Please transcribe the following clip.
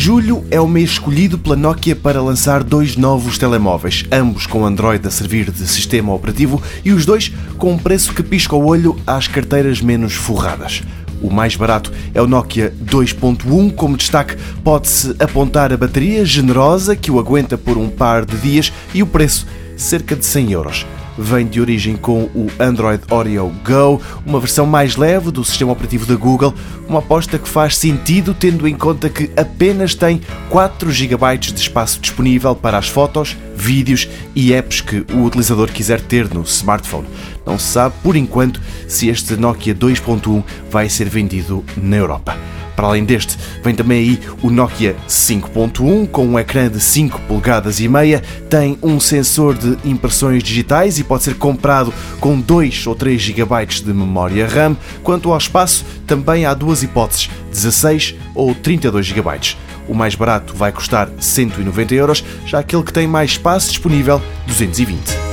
Julho é o mês escolhido pela Nokia para lançar dois novos telemóveis, ambos com Android a servir de sistema operativo e os dois com um preço que pisca o olho às carteiras menos forradas. O mais barato é o Nokia 2.1. Como destaque, pode-se apontar a bateria generosa que o aguenta por um par de dias e o preço, cerca de 100 euros vem de origem com o Android Oreo Go, uma versão mais leve do sistema operativo da Google, uma aposta que faz sentido tendo em conta que apenas tem 4 GB de espaço disponível para as fotos, vídeos e apps que o utilizador quiser ter no smartphone. Não se sabe, por enquanto, se este Nokia 2.1 vai ser vendido na Europa. Para além deste, vem também aí o Nokia 5.1 com um ecrã de 5 polegadas e meia, tem um sensor de impressões digitais e pode ser comprado com 2 ou 3 GB de memória RAM. Quanto ao espaço, também há duas hipóteses, 16 ou 32 GB. O mais barato vai custar 190 euros, já aquele que tem mais espaço disponível 220.